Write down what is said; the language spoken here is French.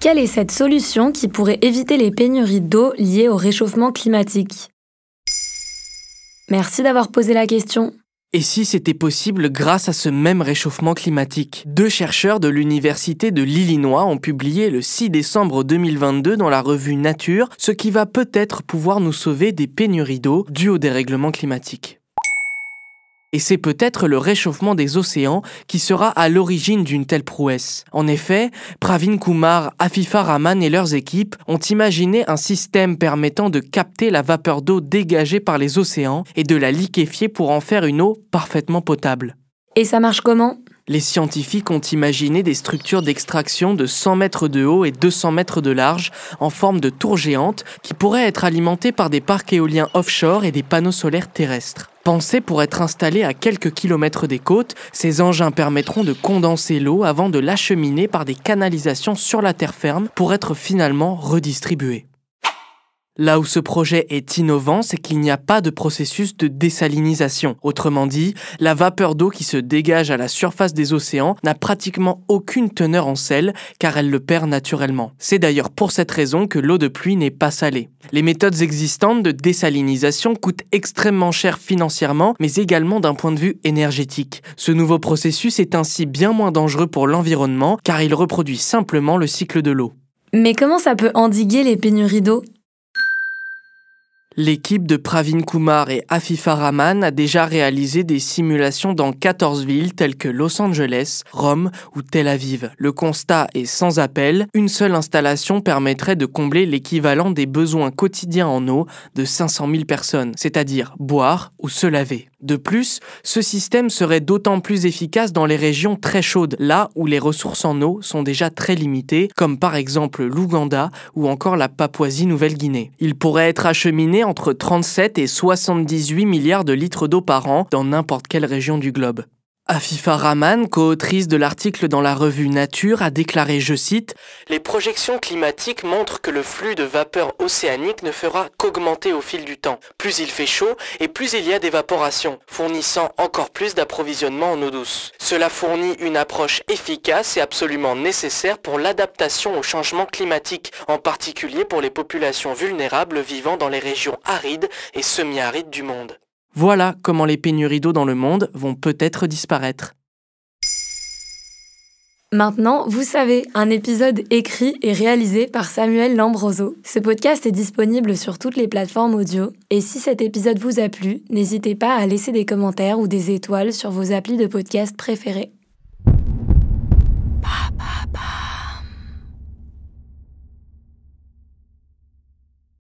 Quelle est cette solution qui pourrait éviter les pénuries d'eau liées au réchauffement climatique? Merci d'avoir posé la question. Et si c'était possible grâce à ce même réchauffement climatique? Deux chercheurs de l'Université de l'Illinois ont publié le 6 décembre 2022 dans la revue Nature ce qui va peut-être pouvoir nous sauver des pénuries d'eau dues au dérèglement climatique. Et c'est peut-être le réchauffement des océans qui sera à l'origine d'une telle prouesse. En effet, Pravin Kumar, Afifa Rahman et leurs équipes ont imaginé un système permettant de capter la vapeur d'eau dégagée par les océans et de la liquéfier pour en faire une eau parfaitement potable. Et ça marche comment? Les scientifiques ont imaginé des structures d'extraction de 100 mètres de haut et 200 mètres de large en forme de tours géantes qui pourraient être alimentées par des parcs éoliens offshore et des panneaux solaires terrestres. Pensés pour être installés à quelques kilomètres des côtes, ces engins permettront de condenser l'eau avant de l'acheminer par des canalisations sur la terre ferme pour être finalement redistribuée. Là où ce projet est innovant, c'est qu'il n'y a pas de processus de désalinisation. Autrement dit, la vapeur d'eau qui se dégage à la surface des océans n'a pratiquement aucune teneur en sel car elle le perd naturellement. C'est d'ailleurs pour cette raison que l'eau de pluie n'est pas salée. Les méthodes existantes de désalinisation coûtent extrêmement cher financièrement, mais également d'un point de vue énergétique. Ce nouveau processus est ainsi bien moins dangereux pour l'environnement car il reproduit simplement le cycle de l'eau. Mais comment ça peut endiguer les pénuries d'eau? L'équipe de Pravin Kumar et Afifa Rahman a déjà réalisé des simulations dans 14 villes telles que Los Angeles, Rome ou Tel Aviv. Le constat est sans appel, une seule installation permettrait de combler l'équivalent des besoins quotidiens en eau de 500 000 personnes, c'est-à-dire boire ou se laver. De plus, ce système serait d'autant plus efficace dans les régions très chaudes, là où les ressources en eau sont déjà très limitées, comme par exemple l'Ouganda ou encore la Papouasie-Nouvelle-Guinée. Il pourrait être acheminé entre 37 et 78 milliards de litres d'eau par an dans n'importe quelle région du globe. Afifa Rahman, co-autrice de l'article dans la revue Nature, a déclaré, je cite, Les projections climatiques montrent que le flux de vapeur océanique ne fera qu'augmenter au fil du temps. Plus il fait chaud et plus il y a d'évaporation, fournissant encore plus d'approvisionnement en eau douce. Cela fournit une approche efficace et absolument nécessaire pour l'adaptation au changement climatique, en particulier pour les populations vulnérables vivant dans les régions arides et semi-arides du monde. Voilà comment les pénuries d'eau dans le monde vont peut-être disparaître. Maintenant, vous savez, un épisode écrit et réalisé par Samuel Lambroso. Ce podcast est disponible sur toutes les plateformes audio. Et si cet épisode vous a plu, n'hésitez pas à laisser des commentaires ou des étoiles sur vos applis de podcast préférés.